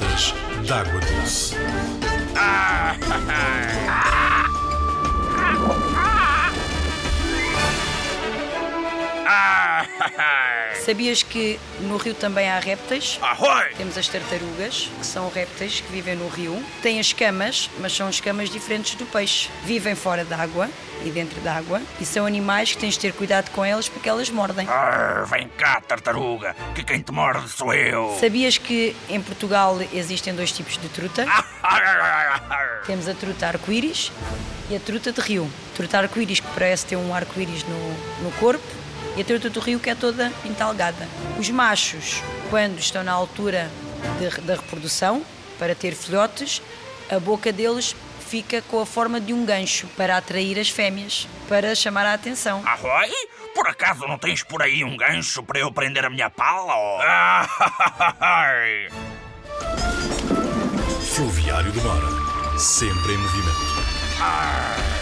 latas d'água doce. Sabias que no rio também há répteis? Ahoy! Temos as tartarugas, que são répteis que vivem no rio. Têm escamas, mas são escamas diferentes do peixe. Vivem fora d'água e dentro d'água. E são animais que tens de ter cuidado com elas porque elas mordem. Arr, vem cá, tartaruga, que quem te morde sou eu. Sabias que em Portugal existem dois tipos de truta? Temos a truta arco-íris e a truta de rio. Truta arco-íris que parece ter um arco-íris no, no corpo e a truta do rio que é toda entalgada. Os machos, quando estão na altura de- da reprodução, para ter filhotes, a boca deles fica com a forma de um gancho para atrair as fêmeas, para chamar a atenção. Ahoy? Por acaso não tens por aí um gancho para eu prender a minha pala? Oh? Fluviário do Mora. Sempre em movimento.